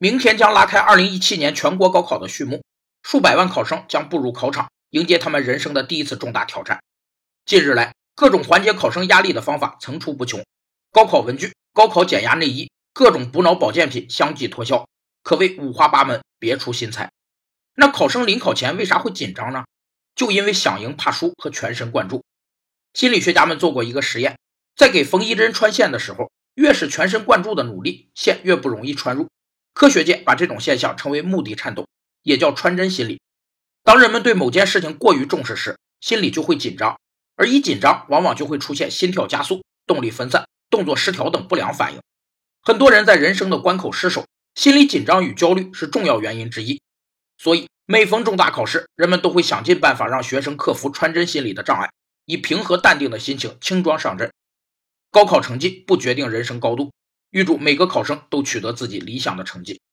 明天将拉开2017年全国高考的序幕，数百万考生将步入考场，迎接他们人生的第一次重大挑战。近日来，各种缓解考生压力的方法层出不穷，高考文具、高考减压内衣、各种补脑保健品相继脱销，可谓五花八门，别出心裁。那考生临考前为啥会紧张呢？就因为想赢、怕输和全神贯注。心理学家们做过一个实验，在给缝衣针穿线的时候，越是全神贯注的努力，线越不容易穿入。科学界把这种现象称为“目的颤动”，也叫穿针心理。当人们对某件事情过于重视时，心里就会紧张，而一紧张，往往就会出现心跳加速、动力分散、动作失调等不良反应。很多人在人生的关口失手，心理紧张与焦虑是重要原因之一。所以，每逢重大考试，人们都会想尽办法让学生克服穿针心理的障碍，以平和淡定的心情轻装上阵。高考成绩不决定人生高度。预祝每个考生都取得自己理想的成绩。